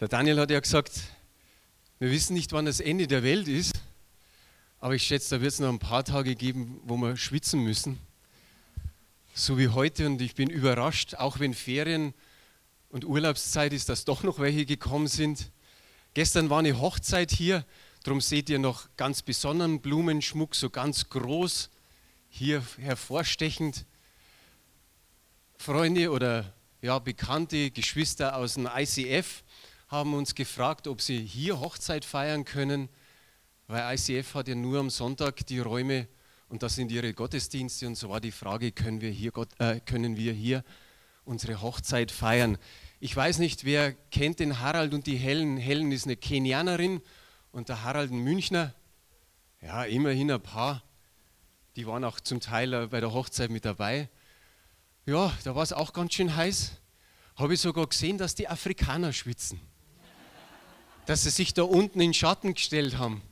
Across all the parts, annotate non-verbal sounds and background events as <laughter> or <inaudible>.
Der Daniel hat ja gesagt, wir wissen nicht, wann das Ende der Welt ist, aber ich schätze, da wird es noch ein paar Tage geben, wo wir schwitzen müssen. So wie heute und ich bin überrascht, auch wenn Ferien und Urlaubszeit ist, dass doch noch welche gekommen sind. Gestern war eine Hochzeit hier, darum seht ihr noch ganz besonderen Blumenschmuck, so ganz groß, hier hervorstechend. Freunde oder ja, bekannte Geschwister aus dem ICF haben uns gefragt, ob sie hier Hochzeit feiern können, weil ICF hat ja nur am Sonntag die Räume und das sind ihre Gottesdienste und so war die Frage, können wir hier, Gott, äh, können wir hier unsere Hochzeit feiern? Ich weiß nicht, wer kennt den Harald und die Helen. Helen ist eine Kenianerin und der Harald ein Münchner. Ja, immerhin ein paar. Die waren auch zum Teil äh, bei der Hochzeit mit dabei. Ja, da war es auch ganz schön heiß. Habe ich sogar gesehen, dass die Afrikaner schwitzen dass sie sich da unten in Schatten gestellt haben.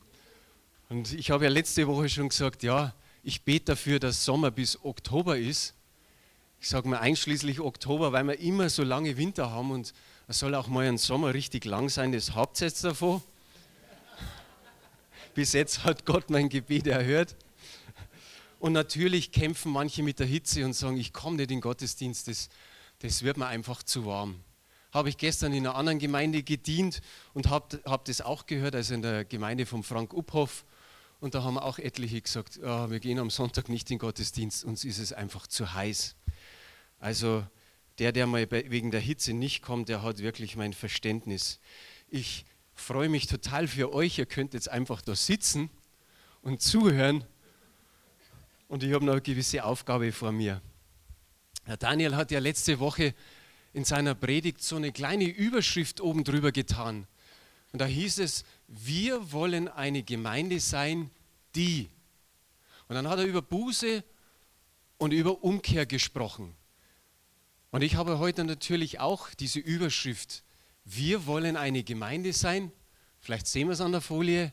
Und ich habe ja letzte Woche schon gesagt, ja, ich bete dafür, dass Sommer bis Oktober ist. Ich sage mal einschließlich Oktober, weil wir immer so lange Winter haben und es soll auch mal ein Sommer richtig lang sein, das habt ihr davon. Bis jetzt hat Gott mein Gebet erhört. Und natürlich kämpfen manche mit der Hitze und sagen, ich komme nicht in den Gottesdienst, das, das wird mir einfach zu warm habe ich gestern in einer anderen Gemeinde gedient und habe hab das auch gehört, also in der Gemeinde von Frank Uphoff. Und da haben auch etliche gesagt, oh, wir gehen am Sonntag nicht in Gottesdienst, uns ist es einfach zu heiß. Also der, der mal wegen der Hitze nicht kommt, der hat wirklich mein Verständnis. Ich freue mich total für euch, ihr könnt jetzt einfach da sitzen und zuhören. Und ich habe noch eine gewisse Aufgabe vor mir. Herr Daniel hat ja letzte Woche in seiner Predigt so eine kleine Überschrift oben drüber getan. Und da hieß es, wir wollen eine Gemeinde sein, die. Und dann hat er über Buße und über Umkehr gesprochen. Und ich habe heute natürlich auch diese Überschrift. Wir wollen eine Gemeinde sein, vielleicht sehen wir es an der Folie,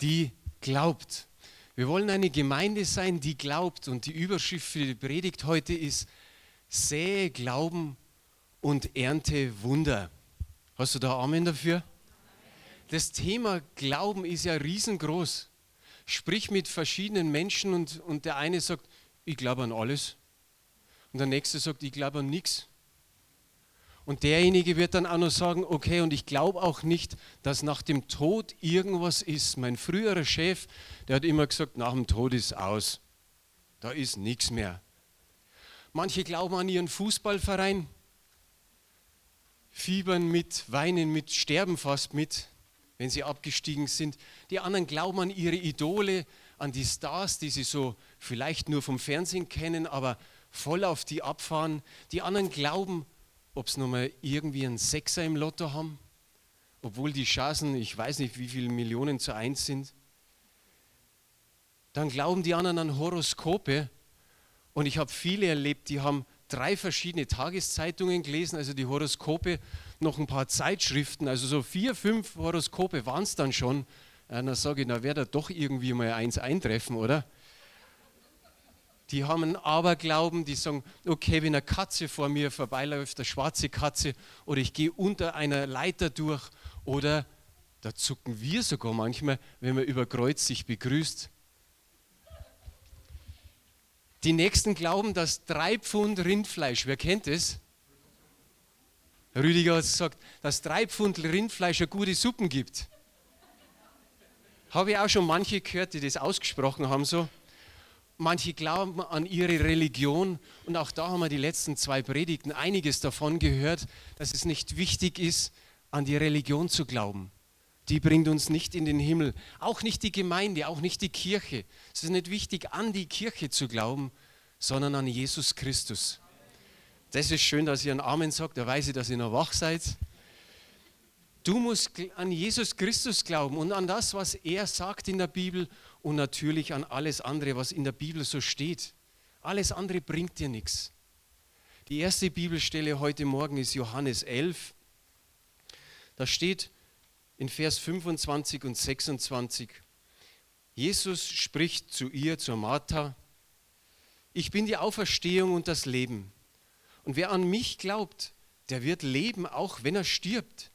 die glaubt. Wir wollen eine Gemeinde sein, die glaubt. Und die Überschrift für die Predigt heute ist, sähe Glauben und ernte Wunder. Hast du da Amen dafür? Das Thema Glauben ist ja riesengroß. Sprich mit verschiedenen Menschen und, und der eine sagt, ich glaube an alles. Und der nächste sagt, ich glaube an nichts. Und derjenige wird dann auch noch sagen, okay, und ich glaube auch nicht, dass nach dem Tod irgendwas ist. Mein früherer Chef, der hat immer gesagt, nach dem Tod ist aus. Da ist nichts mehr. Manche glauben an ihren Fußballverein, fiebern mit, weinen mit, sterben fast mit, wenn sie abgestiegen sind. Die anderen glauben an ihre Idole, an die Stars, die sie so vielleicht nur vom Fernsehen kennen, aber voll auf die abfahren. Die anderen glauben, ob sie nochmal irgendwie einen Sechser im Lotto haben, obwohl die Chancen, ich weiß nicht, wie viele Millionen zu eins sind. Dann glauben die anderen an Horoskope, und ich habe viele erlebt, die haben drei verschiedene Tageszeitungen gelesen, also die Horoskope, noch ein paar Zeitschriften, also so vier, fünf Horoskope waren es dann schon. Ja, dann sage ich, na wird da doch irgendwie mal eins eintreffen, oder? Die haben einen Aberglauben, die sagen, okay, wenn eine Katze vor mir vorbeiläuft, eine schwarze Katze, oder ich gehe unter einer Leiter durch, oder da zucken wir sogar manchmal, wenn man über Kreuz sich begrüßt. Die Nächsten glauben, dass drei Pfund Rindfleisch, wer kennt es? Rüdiger hat gesagt, dass drei Pfund Rindfleisch eine gute Suppen gibt. Habe ich auch schon manche gehört, die das ausgesprochen haben so. Manche glauben an ihre Religion und auch da haben wir die letzten zwei Predigten einiges davon gehört, dass es nicht wichtig ist, an die Religion zu glauben. Die bringt uns nicht in den Himmel. Auch nicht die Gemeinde, auch nicht die Kirche. Es ist nicht wichtig, an die Kirche zu glauben, sondern an Jesus Christus. Das ist schön, dass ihr einen Amen sagt, da weiß ich, dass ihr noch wach seid. Du musst an Jesus Christus glauben und an das, was er sagt in der Bibel und natürlich an alles andere, was in der Bibel so steht. Alles andere bringt dir nichts. Die erste Bibelstelle heute Morgen ist Johannes 11. Da steht in Vers 25 und 26, Jesus spricht zu ihr, zur Martha, ich bin die Auferstehung und das Leben. Und wer an mich glaubt, der wird leben, auch wenn er stirbt.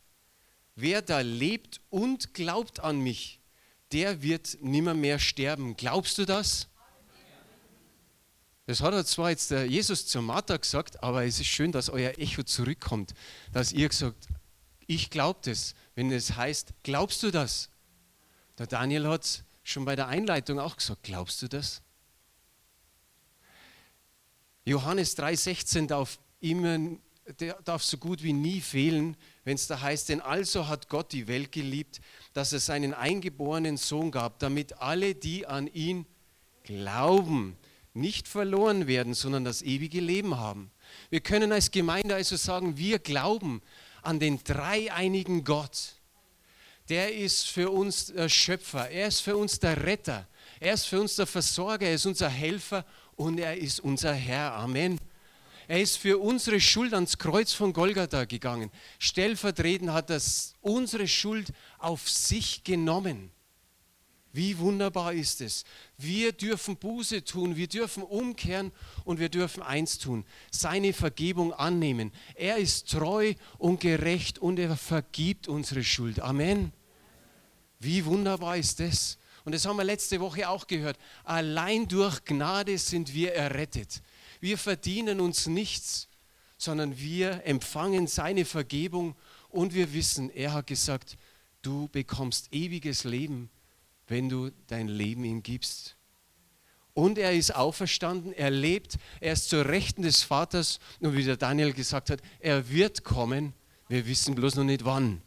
Wer da lebt und glaubt an mich, der wird nimmer mehr sterben. Glaubst du das? Das hat er zwar jetzt der Jesus zur Martha gesagt, aber es ist schön, dass euer Echo zurückkommt, dass ihr gesagt, ich glaube das, wenn es heißt, glaubst du das? Der Daniel hat schon bei der Einleitung auch gesagt, glaubst du das? Johannes 3,16 darf immer, der darf so gut wie nie fehlen, wenn es da heißt, denn also hat Gott die Welt geliebt, dass er seinen eingeborenen Sohn gab, damit alle, die an ihn glauben, nicht verloren werden, sondern das ewige Leben haben. Wir können als Gemeinde also sagen, wir glauben an den dreieinigen Gott. Der ist für uns der Schöpfer, er ist für uns der Retter, er ist für uns der Versorger, er ist unser Helfer und er ist unser Herr. Amen. Er ist für unsere Schuld ans Kreuz von Golgatha gegangen. Stellvertretend hat er unsere Schuld auf sich genommen. Wie wunderbar ist es. Wir dürfen Buße tun, wir dürfen umkehren und wir dürfen eins tun, seine Vergebung annehmen. Er ist treu und gerecht und er vergibt unsere Schuld. Amen. Wie wunderbar ist das. Und das haben wir letzte Woche auch gehört. Allein durch Gnade sind wir errettet. Wir verdienen uns nichts, sondern wir empfangen seine Vergebung und wir wissen, er hat gesagt, du bekommst ewiges Leben wenn du dein Leben ihm gibst. Und er ist auferstanden, er lebt, er ist zur Rechten des Vaters und wie der Daniel gesagt hat, er wird kommen, wir wissen bloß noch nicht wann.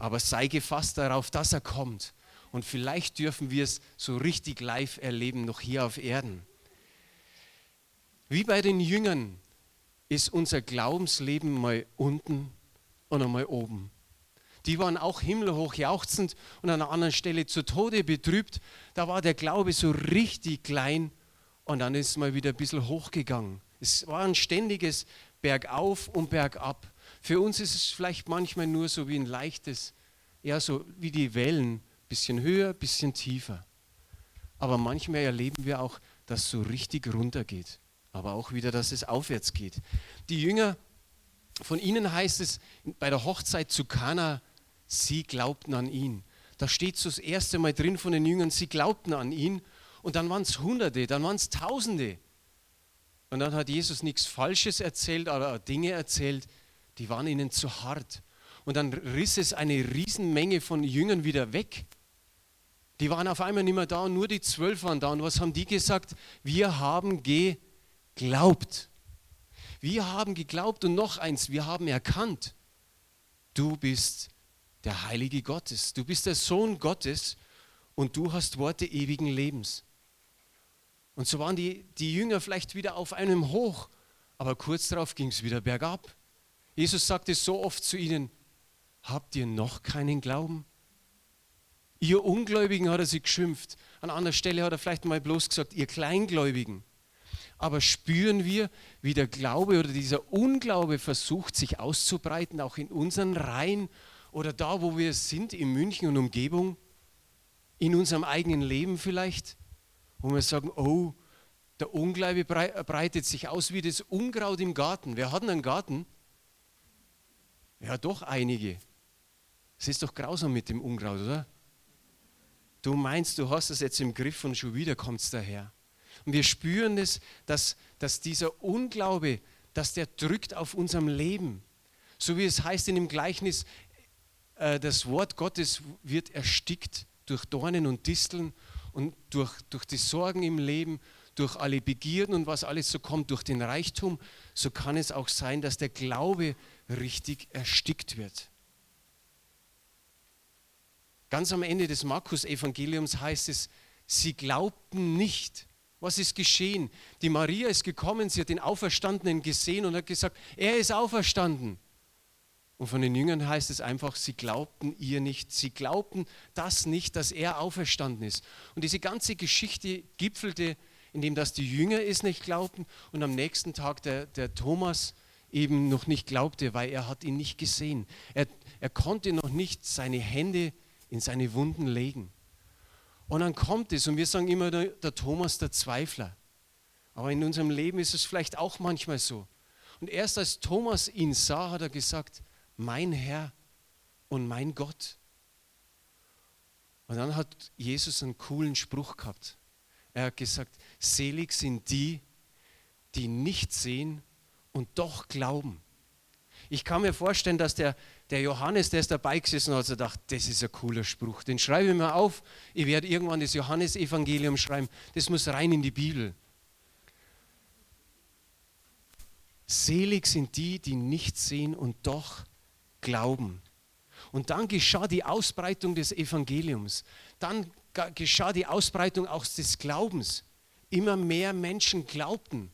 Aber sei gefasst darauf, dass er kommt. Und vielleicht dürfen wir es so richtig live erleben, noch hier auf Erden. Wie bei den Jüngern ist unser Glaubensleben mal unten und einmal oben die waren auch himmelhoch jauchzend und an einer anderen Stelle zu Tode betrübt. Da war der Glaube so richtig klein und dann ist es mal wieder ein bisschen hochgegangen. Es war ein ständiges Bergauf und Bergab. Für uns ist es vielleicht manchmal nur so wie ein leichtes, ja, so wie die Wellen, bisschen höher, bisschen tiefer. Aber manchmal erleben wir auch, dass es so richtig runtergeht, aber auch wieder, dass es aufwärts geht. Die Jünger, von ihnen heißt es bei der Hochzeit zu Kana, sie glaubten an ihn. Da steht so das erste Mal drin von den Jüngern, sie glaubten an ihn. Und dann waren es Hunderte, dann waren es Tausende. Und dann hat Jesus nichts Falsches erzählt, aber Dinge erzählt, die waren ihnen zu hart. Und dann riss es eine Riesenmenge von Jüngern wieder weg. Die waren auf einmal nicht mehr da und nur die zwölf waren da. Und was haben die gesagt? Wir haben geglaubt. Wir haben geglaubt und noch eins, wir haben erkannt, du bist der Heilige Gottes. Du bist der Sohn Gottes und du hast Worte ewigen Lebens. Und so waren die, die Jünger vielleicht wieder auf einem Hoch, aber kurz darauf ging es wieder bergab. Jesus sagte so oft zu ihnen, habt ihr noch keinen Glauben? Ihr Ungläubigen hat er sie geschimpft. An anderer Stelle hat er vielleicht mal bloß gesagt, ihr Kleingläubigen. Aber spüren wir, wie der Glaube oder dieser Unglaube versucht, sich auszubreiten, auch in unseren Reihen oder da, wo wir sind, in München und Umgebung, in unserem eigenen Leben vielleicht, wo wir sagen, oh, der Unglaube breitet sich aus wie das Unkraut im Garten. Wer hat einen Garten? Ja, doch einige. Es ist doch grausam mit dem Unkraut, oder? Du meinst, du hast es jetzt im Griff und schon wieder kommt es daher. Und wir spüren es, dass, dass dieser Unglaube, dass der drückt auf unserem Leben. So wie es heißt in dem Gleichnis, äh, das Wort Gottes wird erstickt durch Dornen und Disteln und durch, durch die Sorgen im Leben, durch alle Begierden und was alles so kommt, durch den Reichtum, so kann es auch sein, dass der Glaube richtig erstickt wird. Ganz am Ende des Markus-Evangeliums heißt es, sie glaubten nicht. Was ist geschehen? Die Maria ist gekommen, sie hat den Auferstandenen gesehen und hat gesagt, er ist auferstanden. Und von den Jüngern heißt es einfach, sie glaubten ihr nicht. Sie glaubten das nicht, dass er auferstanden ist. Und diese ganze Geschichte gipfelte, indem das die Jünger es nicht glaubten und am nächsten Tag der, der Thomas eben noch nicht glaubte, weil er hat ihn nicht gesehen. Er, er konnte noch nicht seine Hände in seine Wunden legen. Und dann kommt es und wir sagen immer, der, der Thomas der Zweifler. Aber in unserem Leben ist es vielleicht auch manchmal so. Und erst als Thomas ihn sah, hat er gesagt, mein Herr und mein Gott. Und dann hat Jesus einen coolen Spruch gehabt. Er hat gesagt, selig sind die, die nicht sehen und doch glauben. Ich kann mir vorstellen, dass der, der Johannes, der ist dabei gesessen hat, gedacht, das ist ein cooler Spruch. Den schreibe ich mir auf. Ich werde irgendwann das Johannesevangelium schreiben. Das muss rein in die Bibel. Selig sind die, die nicht sehen und doch glauben. Und dann geschah die Ausbreitung des Evangeliums. Dann geschah die Ausbreitung auch des Glaubens. Immer mehr Menschen glaubten.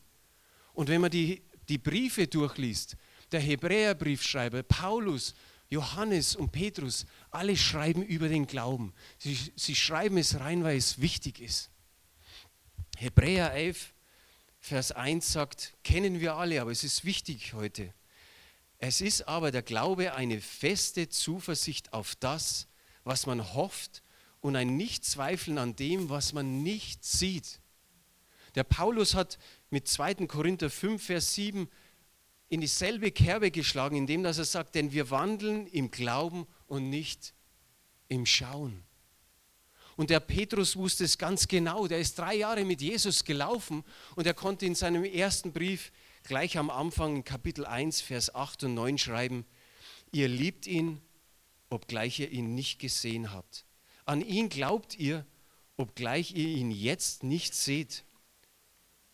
Und wenn man die, die Briefe durchliest, der Hebräerbriefschreiber, Paulus, Johannes und Petrus, alle schreiben über den Glauben. Sie, sie schreiben es rein, weil es wichtig ist. Hebräer 11, Vers 1 sagt, kennen wir alle, aber es ist wichtig heute. Es ist aber der Glaube eine feste Zuversicht auf das, was man hofft und ein Nichtzweifeln an dem, was man nicht sieht. Der Paulus hat mit 2. Korinther 5, Vers 7 in dieselbe Kerbe geschlagen, indem dass er sagt, denn wir wandeln im Glauben und nicht im Schauen. Und der Petrus wusste es ganz genau. Der ist drei Jahre mit Jesus gelaufen und er konnte in seinem ersten Brief gleich am Anfang in Kapitel 1, Vers 8 und 9 schreiben, ihr liebt ihn, obgleich ihr ihn nicht gesehen habt. An ihn glaubt ihr, obgleich ihr ihn jetzt nicht seht.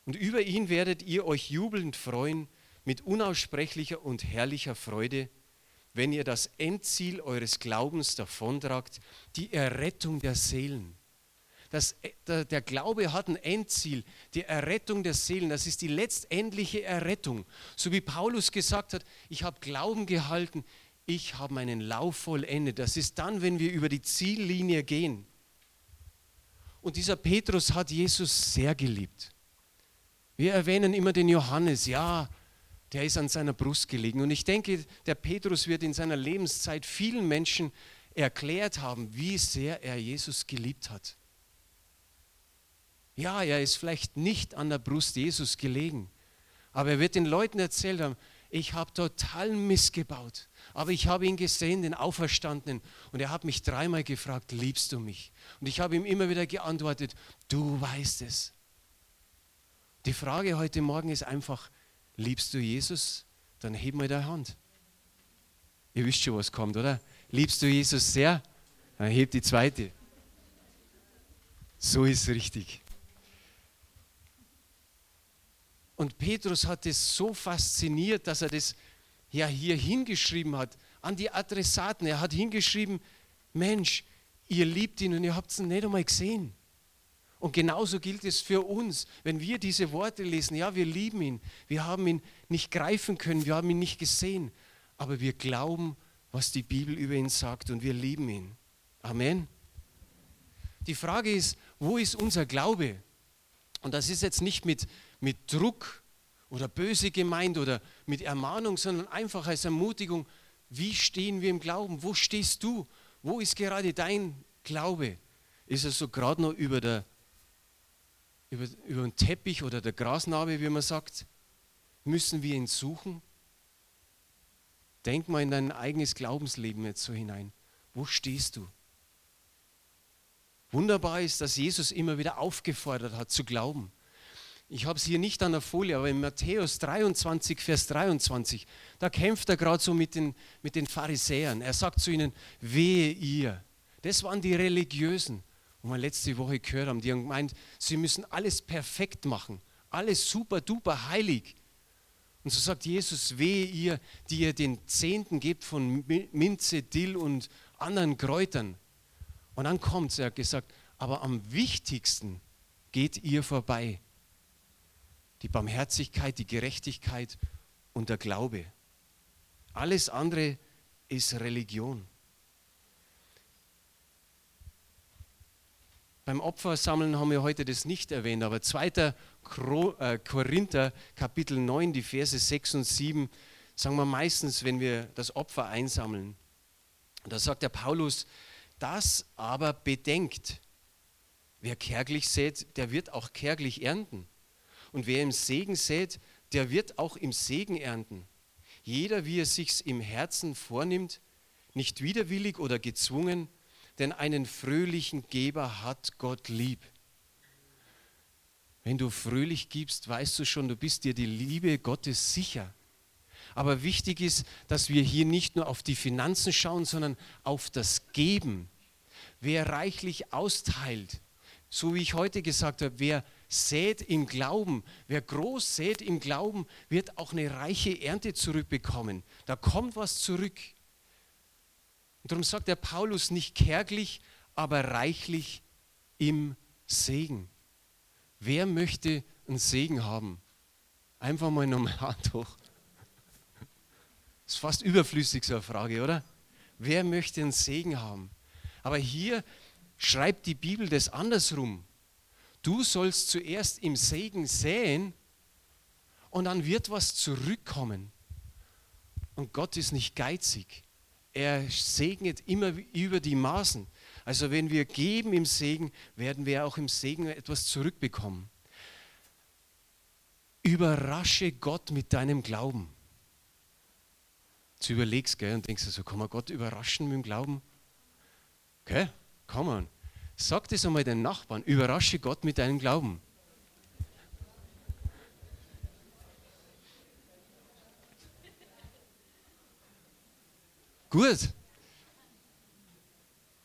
Und über ihn werdet ihr euch jubelnd freuen mit unaussprechlicher und herrlicher Freude, wenn ihr das Endziel eures Glaubens davontragt, die Errettung der Seelen. Das, der, der Glaube hat ein Endziel, die Errettung der Seelen. Das ist die letztendliche Errettung. So wie Paulus gesagt hat, ich habe Glauben gehalten, ich habe meinen Lauf vollendet. Das ist dann, wenn wir über die Ziellinie gehen. Und dieser Petrus hat Jesus sehr geliebt. Wir erwähnen immer den Johannes, ja, der ist an seiner Brust gelegen. Und ich denke, der Petrus wird in seiner Lebenszeit vielen Menschen erklärt haben, wie sehr er Jesus geliebt hat. Ja, er ist vielleicht nicht an der Brust Jesus gelegen, aber er wird den Leuten erzählt haben, ich habe total missgebaut, aber ich habe ihn gesehen, den Auferstandenen, und er hat mich dreimal gefragt, liebst du mich? Und ich habe ihm immer wieder geantwortet, du weißt es. Die Frage heute Morgen ist einfach, liebst du Jesus? Dann heb mal deine Hand. Ihr wisst schon, was kommt, oder? Liebst du Jesus sehr? Dann heb die zweite. So ist richtig. Und Petrus hat es so fasziniert, dass er das ja hier hingeschrieben hat an die Adressaten. Er hat hingeschrieben, Mensch, ihr liebt ihn und ihr habt ihn nicht einmal gesehen. Und genauso gilt es für uns, wenn wir diese Worte lesen, ja, wir lieben ihn, wir haben ihn nicht greifen können, wir haben ihn nicht gesehen, aber wir glauben, was die Bibel über ihn sagt und wir lieben ihn. Amen. Die Frage ist, wo ist unser Glaube? Und das ist jetzt nicht mit, mit Druck oder böse gemeint oder mit Ermahnung, sondern einfach als Ermutigung, wie stehen wir im Glauben? Wo stehst du? Wo ist gerade dein Glaube? Ist er so gerade noch über, der, über, über den Teppich oder der Grasnarbe, wie man sagt? Müssen wir ihn suchen? Denk mal in dein eigenes Glaubensleben jetzt so hinein. Wo stehst du? Wunderbar ist, dass Jesus immer wieder aufgefordert hat zu glauben. Ich habe es hier nicht an der Folie, aber in Matthäus 23, Vers 23, da kämpft er gerade so mit den, mit den Pharisäern. Er sagt zu ihnen, wehe ihr. Das waren die Religiösen, wo wir letzte Woche gehört haben. Die haben gemeint, sie müssen alles perfekt machen, alles super duper heilig. Und so sagt Jesus, wehe ihr, die ihr den Zehnten gebt von Minze, Dill und anderen Kräutern. Und dann kommt er hat gesagt, aber am wichtigsten geht ihr vorbei die Barmherzigkeit, die Gerechtigkeit und der Glaube. Alles andere ist Religion. Beim Opfersammeln haben wir heute das nicht erwähnt, aber 2. Äh, Korinther Kapitel 9, die Verse 6 und 7, sagen wir meistens, wenn wir das Opfer einsammeln. Da sagt der Paulus, das aber bedenkt, wer kärglich sät, der wird auch kärglich ernten. Und wer im Segen sät, der wird auch im Segen ernten. Jeder, wie er sich's im Herzen vornimmt, nicht widerwillig oder gezwungen, denn einen fröhlichen Geber hat Gott lieb. Wenn du fröhlich gibst, weißt du schon, du bist dir die Liebe Gottes sicher. Aber wichtig ist, dass wir hier nicht nur auf die Finanzen schauen, sondern auf das Geben. Wer reichlich austeilt, so wie ich heute gesagt habe, wer sät im Glauben, wer groß sät im Glauben, wird auch eine reiche Ernte zurückbekommen. Da kommt was zurück. Und darum sagt der Paulus nicht kärglich, aber reichlich im Segen. Wer möchte einen Segen haben? Einfach mal nochmal Hand <laughs> hoch. Ist fast überflüssig so eine Frage, oder? Wer möchte einen Segen haben? Aber hier schreibt die Bibel das andersrum. Du sollst zuerst im Segen säen und dann wird was zurückkommen. Und Gott ist nicht geizig. Er segnet immer über die Maßen. Also wenn wir geben im Segen, werden wir auch im Segen etwas zurückbekommen. Überrasche Gott mit deinem Glauben. Du überlegst gell, und denkst so, kann man Gott überraschen mit dem Glauben? Okay, kann man. Sag das einmal den Nachbarn, überrasche Gott mit deinem Glauben. Gut.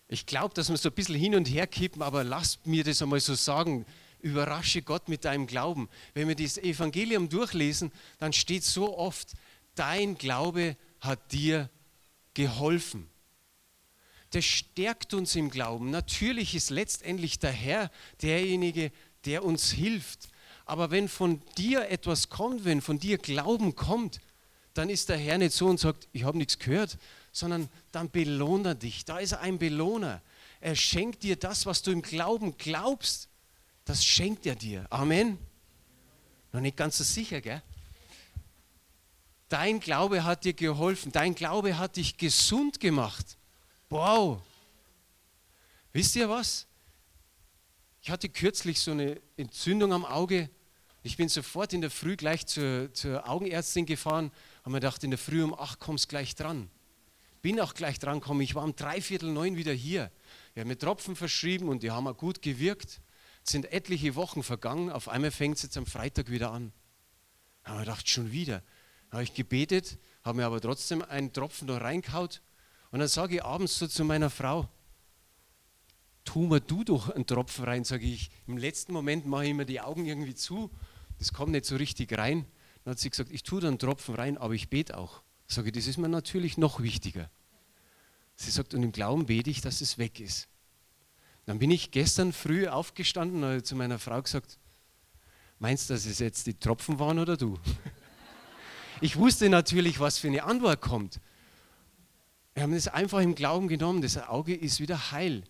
Ich glaube, dass wir so ein bisschen hin und her kippen, aber lasst mir das einmal so sagen. Überrasche Gott mit deinem Glauben. Wenn wir das Evangelium durchlesen, dann steht so oft, dein Glaube hat dir geholfen das stärkt uns im Glauben. Natürlich ist letztendlich der Herr derjenige, der uns hilft. Aber wenn von dir etwas kommt, wenn von dir Glauben kommt, dann ist der Herr nicht so und sagt, ich habe nichts gehört, sondern dann belohnt er dich. Da ist er ein Belohner. Er schenkt dir das, was du im Glauben glaubst. Das schenkt er dir. Amen. Noch nicht ganz so sicher, gell? Dein Glaube hat dir geholfen. Dein Glaube hat dich gesund gemacht. Wow! Wisst ihr was? Ich hatte kürzlich so eine Entzündung am Auge. Ich bin sofort in der Früh gleich zur, zur Augenärztin gefahren, habe mir gedacht, in der Früh um acht kommst gleich dran. Bin auch gleich dran gekommen. Ich war um dreiviertel neun wieder hier. Ich habe mir Tropfen verschrieben und die haben auch gut gewirkt. Es sind etliche Wochen vergangen. Auf einmal fängt es jetzt am Freitag wieder an. Da habe ich gedacht, schon wieder. Da habe ich gebetet, habe mir aber trotzdem einen Tropfen noch reingehaut und dann sage ich abends so zu meiner Frau, tu mir du doch einen Tropfen rein, sage ich. Im letzten Moment mache ich mir die Augen irgendwie zu, das kommt nicht so richtig rein. Dann hat sie gesagt, ich tue da einen Tropfen rein, aber ich bete auch. Sage ich, das ist mir natürlich noch wichtiger. Sie sagt, und im Glauben bete ich, dass es weg ist. Dann bin ich gestern früh aufgestanden und habe zu meiner Frau gesagt, meinst du, dass es jetzt die Tropfen waren oder du? <laughs> Ich wusste natürlich, was für eine Antwort kommt. Wir haben es einfach im Glauben genommen, das Auge ist wieder heil.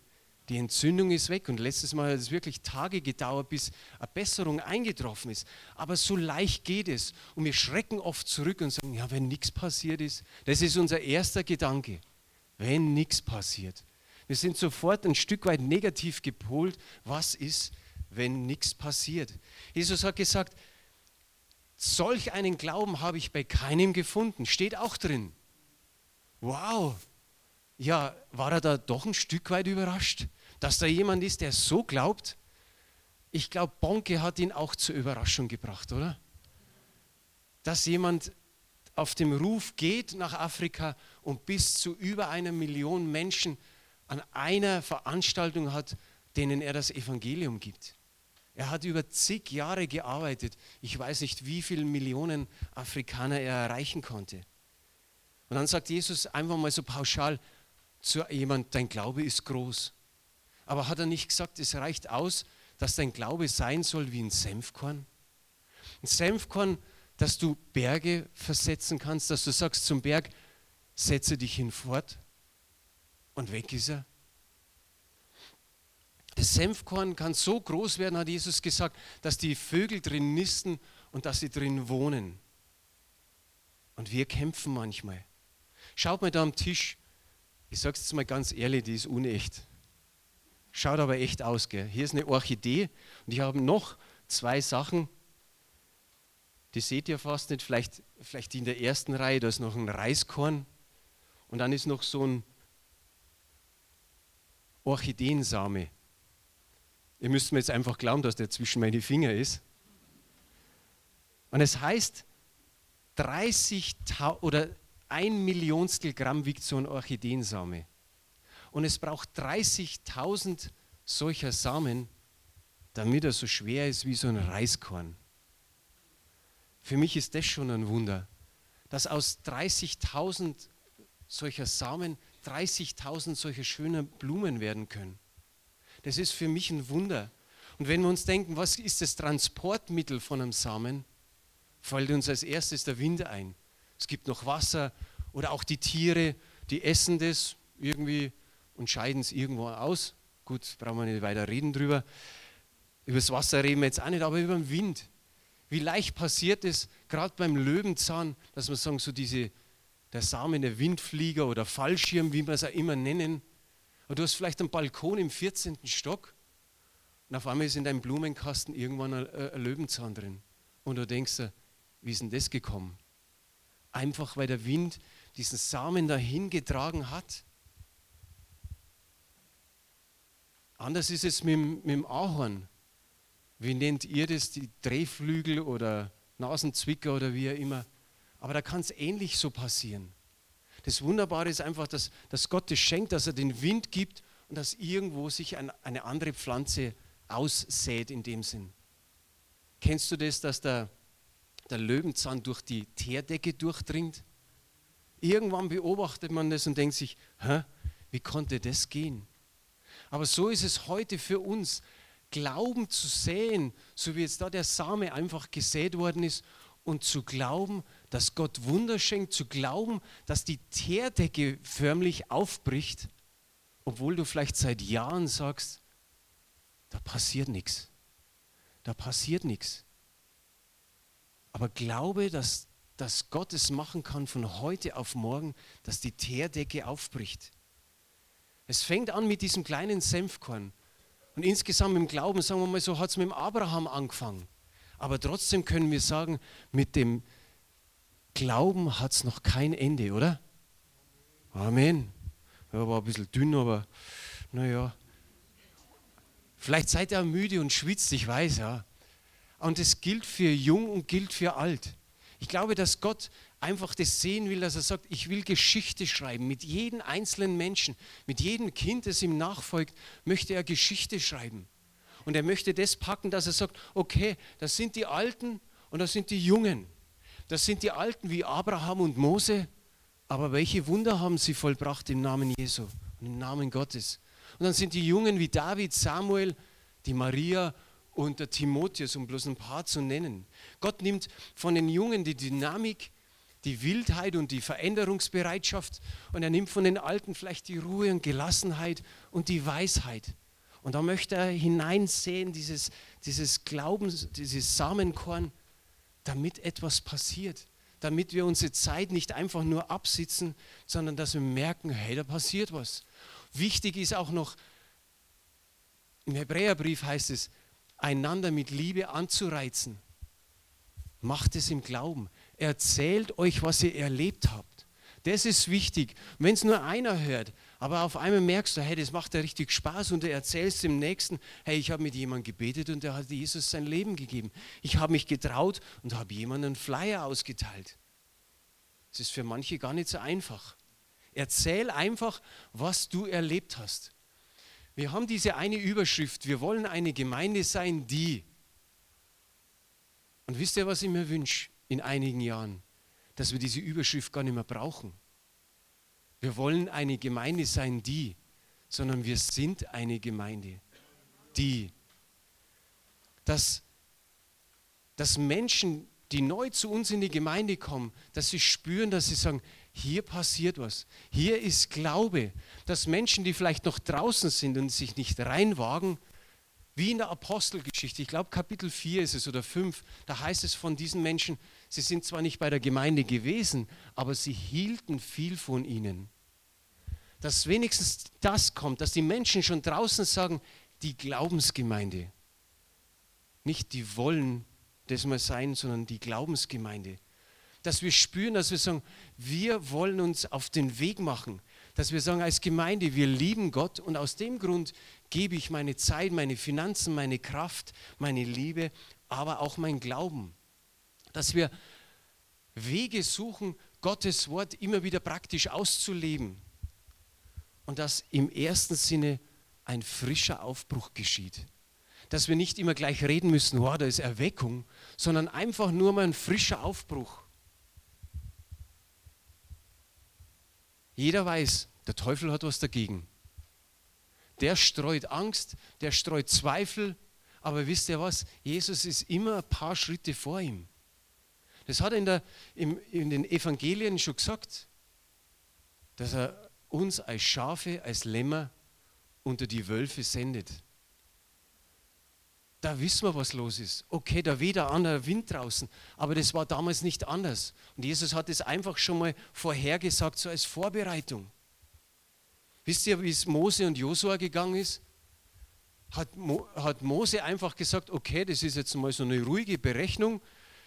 Die Entzündung ist weg und letztes Mal hat es wirklich Tage gedauert, bis eine Besserung eingetroffen ist. Aber so leicht geht es. Und wir schrecken oft zurück und sagen, ja, wenn nichts passiert ist, das ist unser erster Gedanke. Wenn nichts passiert. Wir sind sofort ein Stück weit negativ gepolt. Was ist, wenn nichts passiert? Jesus hat gesagt, solch einen Glauben habe ich bei keinem gefunden. Steht auch drin wow, ja, war er da doch ein Stück weit überrascht, dass da jemand ist, der so glaubt? Ich glaube, Bonke hat ihn auch zur Überraschung gebracht, oder? Dass jemand auf dem Ruf geht nach Afrika und bis zu über einer Million Menschen an einer Veranstaltung hat, denen er das Evangelium gibt. Er hat über zig Jahre gearbeitet. Ich weiß nicht, wie viele Millionen Afrikaner er erreichen konnte. Und dann sagt Jesus einfach mal so pauschal zu jemand, dein Glaube ist groß. Aber hat er nicht gesagt, es reicht aus, dass dein Glaube sein soll wie ein Senfkorn? Ein Senfkorn, dass du Berge versetzen kannst, dass du sagst zum Berg, setze dich hinfort und weg ist er. Das Senfkorn kann so groß werden, hat Jesus gesagt, dass die Vögel drin nisten und dass sie drin wohnen. Und wir kämpfen manchmal. Schaut mal da am Tisch. Ich sage es jetzt mal ganz ehrlich, die ist unecht. Schaut aber echt aus. Gell? Hier ist eine Orchidee und ich habe noch zwei Sachen. Die seht ihr fast nicht, vielleicht, vielleicht in der ersten Reihe, da ist noch ein Reiskorn und dann ist noch so ein Orchideensame. Ihr müsst mir jetzt einfach glauben, dass der zwischen meine Finger ist. Und es heißt, 30 oder ein Millionstel Gramm wiegt so ein Orchideensame. Und es braucht 30.000 solcher Samen, damit er so schwer ist wie so ein Reiskorn. Für mich ist das schon ein Wunder, dass aus 30.000 solcher Samen 30.000 solcher schöner Blumen werden können. Das ist für mich ein Wunder. Und wenn wir uns denken, was ist das Transportmittel von einem Samen, fällt uns als erstes der Wind ein. Es gibt noch Wasser oder auch die Tiere, die essen das irgendwie und scheiden es irgendwo aus. Gut, brauchen wir nicht weiter reden drüber. Über das Wasser reden wir jetzt auch nicht, aber über den Wind. Wie leicht passiert es, gerade beim Löwenzahn, dass wir sagen, so diese, der Samen, der Windflieger oder Fallschirm, wie wir es auch immer nennen. Oder du hast vielleicht einen Balkon im 14. Stock und auf einmal ist in deinem Blumenkasten irgendwann ein, ein Löwenzahn drin. Und du denkst dir, wie ist denn das gekommen? Einfach weil der Wind diesen Samen dahin getragen hat. Anders ist es mit, mit dem Ahorn. Wie nennt ihr das? Die Drehflügel oder Nasenzwicker oder wie auch immer. Aber da kann es ähnlich so passieren. Das Wunderbare ist einfach, dass, dass Gott es schenkt, dass er den Wind gibt und dass irgendwo sich ein, eine andere Pflanze aussät in dem Sinn. Kennst du das, dass der, der Löwenzahn durch die Teerdecke durchdringt? Irgendwann beobachtet man das und denkt sich, Hä, wie konnte das gehen? Aber so ist es heute für uns, Glauben zu säen, so wie jetzt da der Same einfach gesät worden ist und zu glauben, dass Gott Wunder schenkt, zu glauben, dass die Teerdecke förmlich aufbricht, obwohl du vielleicht seit Jahren sagst, da passiert nichts. Da passiert nichts. Aber glaube, dass, dass Gott es machen kann von heute auf morgen, dass die Teerdecke aufbricht. Es fängt an mit diesem kleinen Senfkorn. Und insgesamt im Glauben, sagen wir mal so, hat es mit dem Abraham angefangen. Aber trotzdem können wir sagen, mit dem Glauben hat es noch kein Ende, oder? Amen. Ja, war ein bisschen dünn, aber naja. Vielleicht seid ihr müde und schwitzt, ich weiß, ja. Und es gilt für jung und gilt für alt. Ich glaube, dass Gott einfach das sehen will, dass er sagt, ich will Geschichte schreiben. Mit jedem einzelnen Menschen, mit jedem Kind, das ihm nachfolgt, möchte er Geschichte schreiben. Und er möchte das packen, dass er sagt, okay, das sind die Alten und das sind die Jungen. Das sind die Alten wie Abraham und Mose, aber welche Wunder haben sie vollbracht im Namen Jesu und im Namen Gottes. Und dann sind die Jungen wie David, Samuel, die Maria und der Timotheus, um bloß ein paar zu nennen. Gott nimmt von den Jungen die Dynamik, die Wildheit und die Veränderungsbereitschaft und er nimmt von den Alten vielleicht die Ruhe und Gelassenheit und die Weisheit. Und da möchte er hineinsehen, dieses, dieses Glaubens, dieses Samenkorn, damit etwas passiert. Damit wir unsere Zeit nicht einfach nur absitzen, sondern dass wir merken, hey, da passiert was. Wichtig ist auch noch, im Hebräerbrief heißt es, einander mit Liebe anzureizen. Macht es im Glauben. Erzählt euch, was ihr erlebt habt. Das ist wichtig. Wenn es nur einer hört, aber auf einmal merkst du, hey, das macht ja richtig Spaß und du erzählst dem Nächsten, hey, ich habe mit jemandem gebetet und der hat Jesus sein Leben gegeben. Ich habe mich getraut und habe jemandem einen Flyer ausgeteilt. Das ist für manche gar nicht so einfach. Erzähl einfach, was du erlebt hast. Wir haben diese eine Überschrift, wir wollen eine Gemeinde sein, die. Und wisst ihr, was ich mir wünsche in einigen Jahren? Dass wir diese Überschrift gar nicht mehr brauchen wir wollen eine Gemeinde sein, die, sondern wir sind eine Gemeinde, die. Dass, dass Menschen, die neu zu uns in die Gemeinde kommen, dass sie spüren, dass sie sagen, hier passiert was, hier ist Glaube. Dass Menschen, die vielleicht noch draußen sind und sich nicht reinwagen, wie in der Apostelgeschichte, ich glaube Kapitel 4 ist es oder 5, da heißt es von diesen Menschen, sie sind zwar nicht bei der Gemeinde gewesen, aber sie hielten viel von ihnen. Dass wenigstens das kommt, dass die Menschen schon draußen sagen, die Glaubensgemeinde. Nicht die wollen, das mal sein, sondern die Glaubensgemeinde. Dass wir spüren, dass wir sagen, wir wollen uns auf den Weg machen. Dass wir sagen, als Gemeinde, wir lieben Gott und aus dem Grund gebe ich meine Zeit, meine Finanzen, meine Kraft, meine Liebe, aber auch mein Glauben. Dass wir Wege suchen, Gottes Wort immer wieder praktisch auszuleben. Und dass im ersten Sinne ein frischer Aufbruch geschieht dass wir nicht immer gleich reden müssen, wow, da ist Erweckung, sondern einfach nur mal ein frischer Aufbruch. Jeder weiß, der Teufel hat was dagegen. Der streut Angst, der streut Zweifel, aber wisst ihr was? Jesus ist immer ein paar Schritte vor ihm. Das hat er in, der, im, in den Evangelien schon gesagt, dass er uns als Schafe, als Lämmer unter die Wölfe sendet da wissen wir, was los ist. Okay, da weht ein anderer Wind draußen, aber das war damals nicht anders. Und Jesus hat es einfach schon mal vorhergesagt, so als Vorbereitung. Wisst ihr, wie es Mose und Josua gegangen ist? Hat, Mo, hat Mose einfach gesagt, okay, das ist jetzt mal so eine ruhige Berechnung.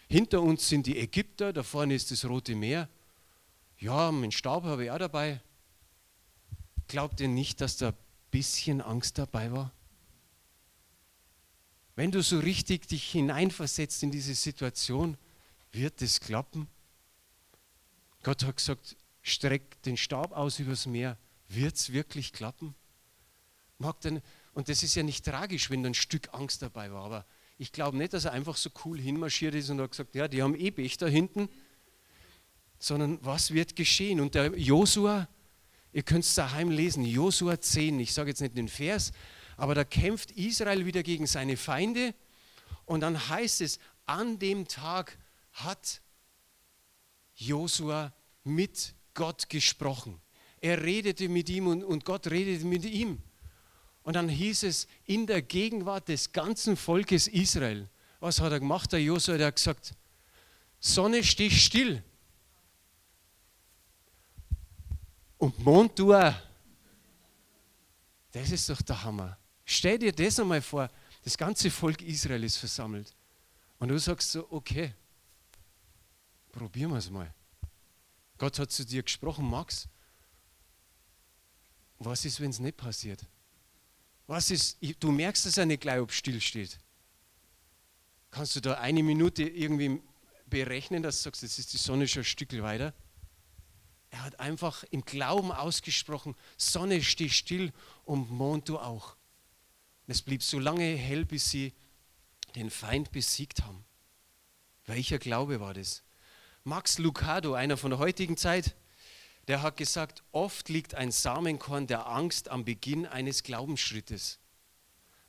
Hinter uns sind die Ägypter, da vorne ist das Rote Meer. Ja, meinen Stab habe ich auch dabei. Glaubt ihr nicht, dass da ein bisschen Angst dabei war? Wenn du so richtig dich hineinversetzt in diese Situation, wird es klappen? Gott hat gesagt, streck den Stab aus übers Meer. Wird es wirklich klappen? Mag denn, und das ist ja nicht tragisch, wenn da ein Stück Angst dabei war, aber ich glaube nicht, dass er einfach so cool hinmarschiert ist und hat gesagt, ja, die haben eh Pech da hinten, sondern was wird geschehen? Und der Josua, ihr könnt es daheim lesen, Josua 10, ich sage jetzt nicht den Vers, aber da kämpft Israel wieder gegen seine Feinde und dann heißt es, an dem Tag hat Josua mit Gott gesprochen. Er redete mit ihm und, und Gott redete mit ihm. Und dann hieß es, in der Gegenwart des ganzen Volkes Israel, was hat er gemacht, der Josua? Der hat gesagt, Sonne, steh still. Und Mond, du auch. Das ist doch der Hammer. Stell dir das einmal vor, das ganze Volk Israel ist versammelt. Und du sagst so, okay, probieren wir es mal. Gott hat zu dir gesprochen, Max. Was ist, wenn es nicht passiert? Was ist, du merkst dass er nicht gleich, ob still steht. Kannst du da eine Minute irgendwie berechnen, dass du sagst, jetzt ist die Sonne schon ein Stück weiter? Er hat einfach im Glauben ausgesprochen, Sonne steh still und Mond du auch. Es blieb so lange hell, bis sie den Feind besiegt haben. Welcher Glaube war das? Max Lucado, einer von der heutigen Zeit, der hat gesagt, oft liegt ein Samenkorn der Angst am Beginn eines Glaubensschrittes.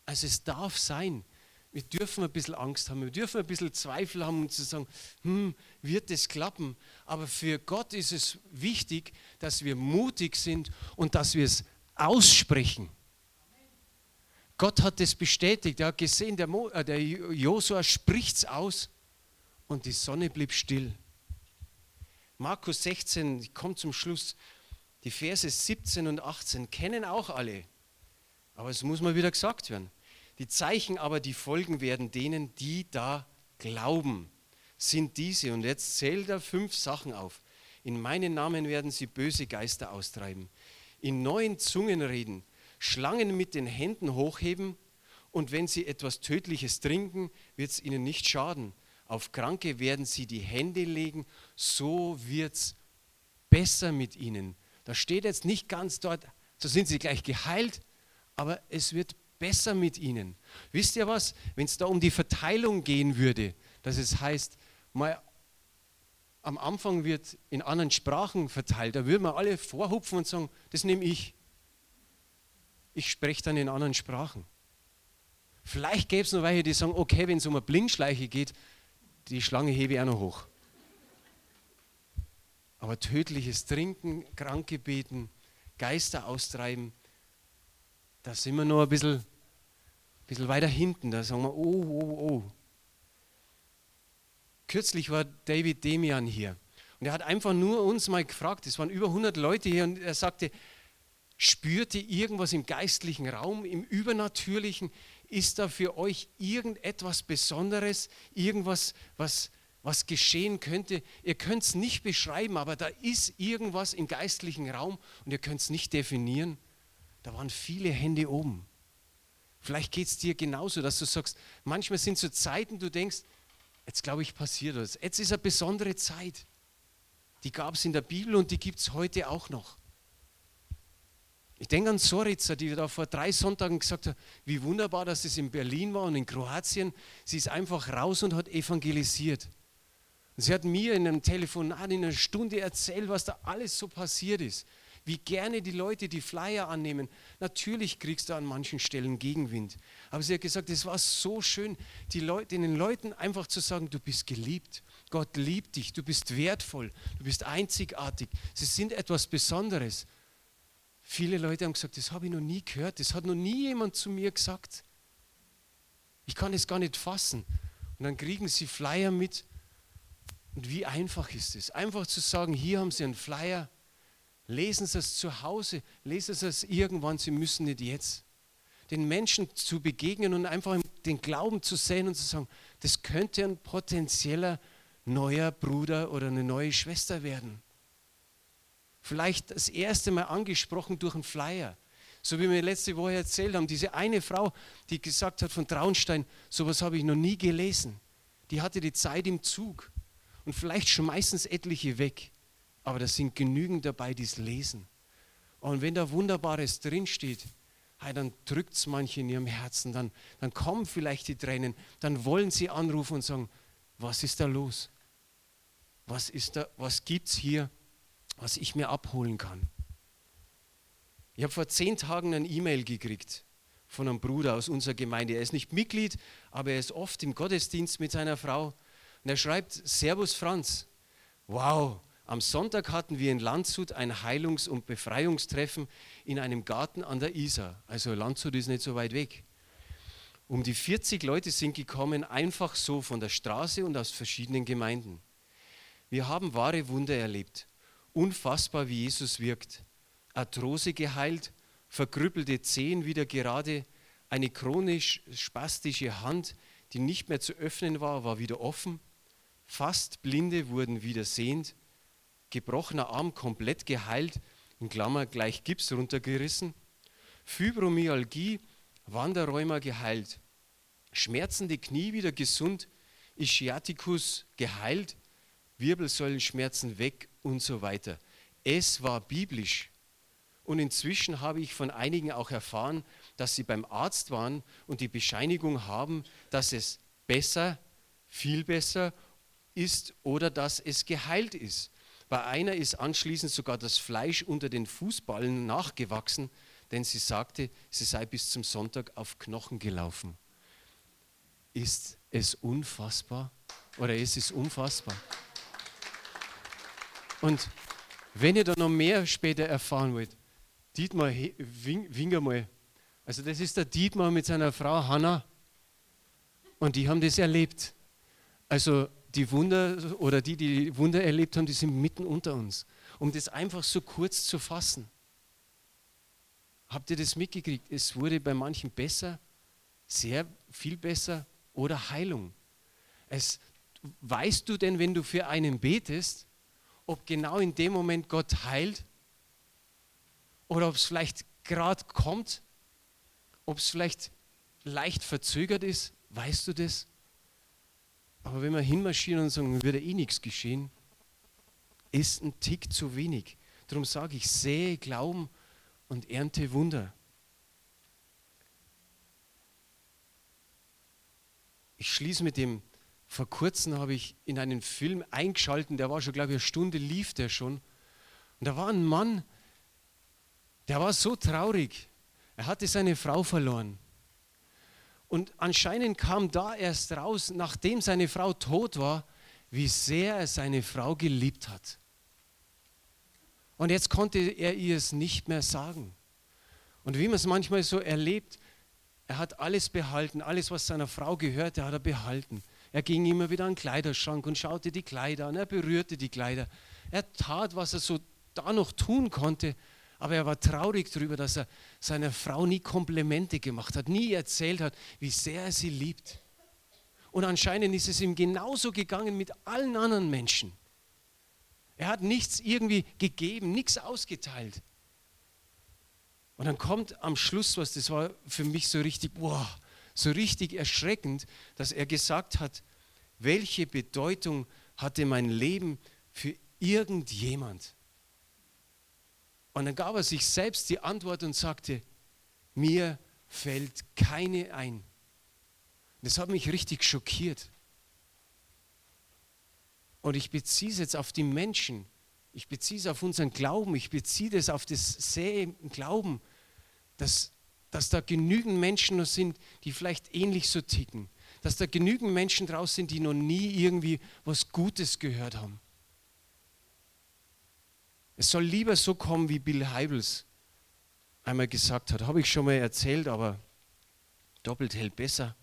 Also es darf sein, wir dürfen ein bisschen Angst haben, wir dürfen ein bisschen Zweifel haben, um zu sagen, hm, wird das klappen? Aber für Gott ist es wichtig, dass wir mutig sind und dass wir es aussprechen. Gott hat es bestätigt. Er hat gesehen, der, Mo, äh, der Josua spricht es aus und die Sonne blieb still. Markus 16, ich komme zum Schluss. Die Verse 17 und 18 kennen auch alle. Aber es muss mal wieder gesagt werden. Die Zeichen aber, die folgen werden denen, die da glauben, sind diese. Und jetzt zählt er fünf Sachen auf. In meinen Namen werden sie böse Geister austreiben. In neuen Zungen reden. Schlangen mit den Händen hochheben und wenn sie etwas Tödliches trinken, wird es ihnen nicht schaden. Auf Kranke werden sie die Hände legen, so wird es besser mit ihnen. Da steht jetzt nicht ganz dort, so sind sie gleich geheilt, aber es wird besser mit ihnen. Wisst ihr was? Wenn es da um die Verteilung gehen würde, dass es heißt, mal am Anfang wird in anderen Sprachen verteilt, da würden wir alle vorhupfen und sagen, das nehme ich ich spreche dann in anderen Sprachen. Vielleicht gäbe es noch welche, die sagen, okay, wenn es um eine Blindschleiche geht, die Schlange hebe ich auch noch hoch. Aber tödliches Trinken, Kranke beten, Geister austreiben, da sind wir noch ein bisschen, bisschen weiter hinten. Da sagen wir, oh, oh, oh. Kürzlich war David Demian hier und er hat einfach nur uns mal gefragt, es waren über 100 Leute hier und er sagte, spürte irgendwas im geistlichen Raum, im Übernatürlichen, Ist da für euch irgendetwas Besonderes, irgendwas, was, was geschehen könnte? Ihr könnt es nicht beschreiben, aber da ist irgendwas im geistlichen Raum und ihr könnt es nicht definieren. Da waren viele Hände oben. Vielleicht geht es dir genauso, dass du sagst, manchmal sind so Zeiten, du denkst, jetzt glaube ich passiert was. Jetzt ist eine besondere Zeit. Die gab es in der Bibel und die gibt es heute auch noch. Ich denke an Sorica, die da vor drei Sonntagen gesagt hat, wie wunderbar, dass es in Berlin war und in Kroatien. Sie ist einfach raus und hat evangelisiert. Und sie hat mir in einem Telefonat in einer Stunde erzählt, was da alles so passiert ist. Wie gerne die Leute die Flyer annehmen. Natürlich kriegst du an manchen Stellen Gegenwind. Aber sie hat gesagt, es war so schön, Leute, den Leuten einfach zu sagen, du bist geliebt. Gott liebt dich, du bist wertvoll, du bist einzigartig. Sie sind etwas Besonderes. Viele Leute haben gesagt, das habe ich noch nie gehört, das hat noch nie jemand zu mir gesagt. Ich kann es gar nicht fassen. Und dann kriegen sie Flyer mit. Und wie einfach ist es? Einfach zu sagen, hier haben sie einen Flyer, lesen sie es zu Hause, lesen sie es irgendwann, sie müssen nicht jetzt. Den Menschen zu begegnen und einfach den Glauben zu sehen und zu sagen, das könnte ein potenzieller neuer Bruder oder eine neue Schwester werden. Vielleicht das erste Mal angesprochen durch einen Flyer. So wie wir letzte Woche erzählt haben, diese eine Frau, die gesagt hat von Traunstein, sowas habe ich noch nie gelesen. Die hatte die Zeit im Zug. Und vielleicht schmeißen es etliche weg. Aber da sind genügend dabei, die es lesen. Und wenn da Wunderbares drinsteht, hey, dann drückt es manche in ihrem Herzen, dann, dann kommen vielleicht die Tränen, dann wollen sie anrufen und sagen, was ist da los? Was, was gibt es hier? Was ich mir abholen kann. Ich habe vor zehn Tagen ein E-Mail gekriegt von einem Bruder aus unserer Gemeinde. Er ist nicht Mitglied, aber er ist oft im Gottesdienst mit seiner Frau. Und er schreibt, Servus Franz, wow, am Sonntag hatten wir in Landshut ein Heilungs- und Befreiungstreffen in einem Garten an der Isar. Also Landshut ist nicht so weit weg. Um die 40 Leute sind gekommen, einfach so von der Straße und aus verschiedenen Gemeinden. Wir haben wahre Wunder erlebt. Unfassbar, wie Jesus wirkt. Arthrose geheilt, verkrüppelte Zehen wieder gerade, eine chronisch spastische Hand, die nicht mehr zu öffnen war, war wieder offen. Fast Blinde wurden wieder sehend, gebrochener Arm komplett geheilt, in Klammer gleich Gips runtergerissen. Fibromyalgie, Wanderrheuma geheilt, schmerzende Knie wieder gesund, Ischiaticus geheilt, Wirbelsäulenschmerzen weg und so weiter. Es war biblisch. Und inzwischen habe ich von einigen auch erfahren, dass sie beim Arzt waren und die Bescheinigung haben, dass es besser, viel besser ist oder dass es geheilt ist. Bei einer ist anschließend sogar das Fleisch unter den Fußballen nachgewachsen, denn sie sagte, sie sei bis zum Sonntag auf Knochen gelaufen. Ist es unfassbar oder ist es unfassbar? Und wenn ihr da noch mehr später erfahren wollt, Dietmar, wink mal. Also das ist der Dietmar mit seiner Frau Hanna und die haben das erlebt. Also die Wunder oder die, die Wunder erlebt haben, die sind mitten unter uns. Um das einfach so kurz zu fassen. Habt ihr das mitgekriegt? Es wurde bei manchen besser, sehr viel besser oder Heilung. Es, weißt du denn, wenn du für einen betest, ob genau in dem Moment Gott heilt oder ob es vielleicht gerade kommt, ob es vielleicht leicht verzögert ist, weißt du das? Aber wenn wir hinmarschieren und sagen, würde eh nichts geschehen, ist ein Tick zu wenig. Darum sage ich, sehe Glauben und ernte Wunder. Ich schließe mit dem vor kurzem habe ich in einen Film eingeschalten, der war schon, glaube ich, eine Stunde lief der schon. Und da war ein Mann, der war so traurig. Er hatte seine Frau verloren. Und anscheinend kam da erst raus, nachdem seine Frau tot war, wie sehr er seine Frau geliebt hat. Und jetzt konnte er ihr es nicht mehr sagen. Und wie man es manchmal so erlebt, er hat alles behalten, alles, was seiner Frau gehörte, hat er behalten. Er ging immer wieder an den Kleiderschrank und schaute die Kleider an, er berührte die Kleider. Er tat, was er so da noch tun konnte, Aber er war traurig darüber, dass er seiner Frau nie Komplimente gemacht hat, nie erzählt hat, wie sehr er sie liebt. Und anscheinend ist es ihm genauso gegangen mit allen anderen Menschen. Er hat nichts irgendwie gegeben, nichts ausgeteilt. Und dann kommt am Schluss was, das war für mich so richtig, wow, so richtig erschreckend, dass er gesagt hat, welche Bedeutung hatte mein Leben für irgendjemand? Und dann gab er sich selbst die Antwort und sagte, mir fällt keine ein. Das hat mich richtig schockiert. Und ich beziehe es jetzt auf die Menschen. Ich beziehe es auf unseren Glauben. Ich beziehe es auf das Säen Glauben, dass, dass da genügend Menschen noch sind, die vielleicht ähnlich so ticken. Dass da genügend Menschen draußen sind, die noch nie irgendwie was Gutes gehört haben. Es soll lieber so kommen, wie Bill Heibels einmal gesagt hat. Habe ich schon mal erzählt, aber doppelt hält besser.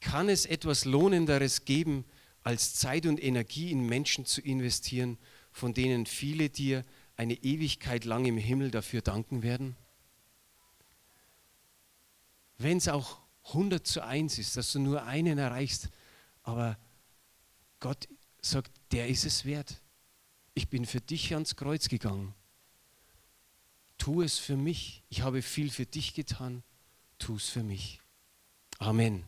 Kann es etwas Lohnenderes geben, als Zeit und Energie in Menschen zu investieren, von denen viele dir eine Ewigkeit lang im Himmel dafür danken werden? Wenn es auch 100 zu 1 ist, dass du nur einen erreichst, aber Gott sagt, der ist es wert ich bin für dich ans Kreuz gegangen. Tu es für mich. Ich habe viel für dich getan. Tu es für mich. Amen.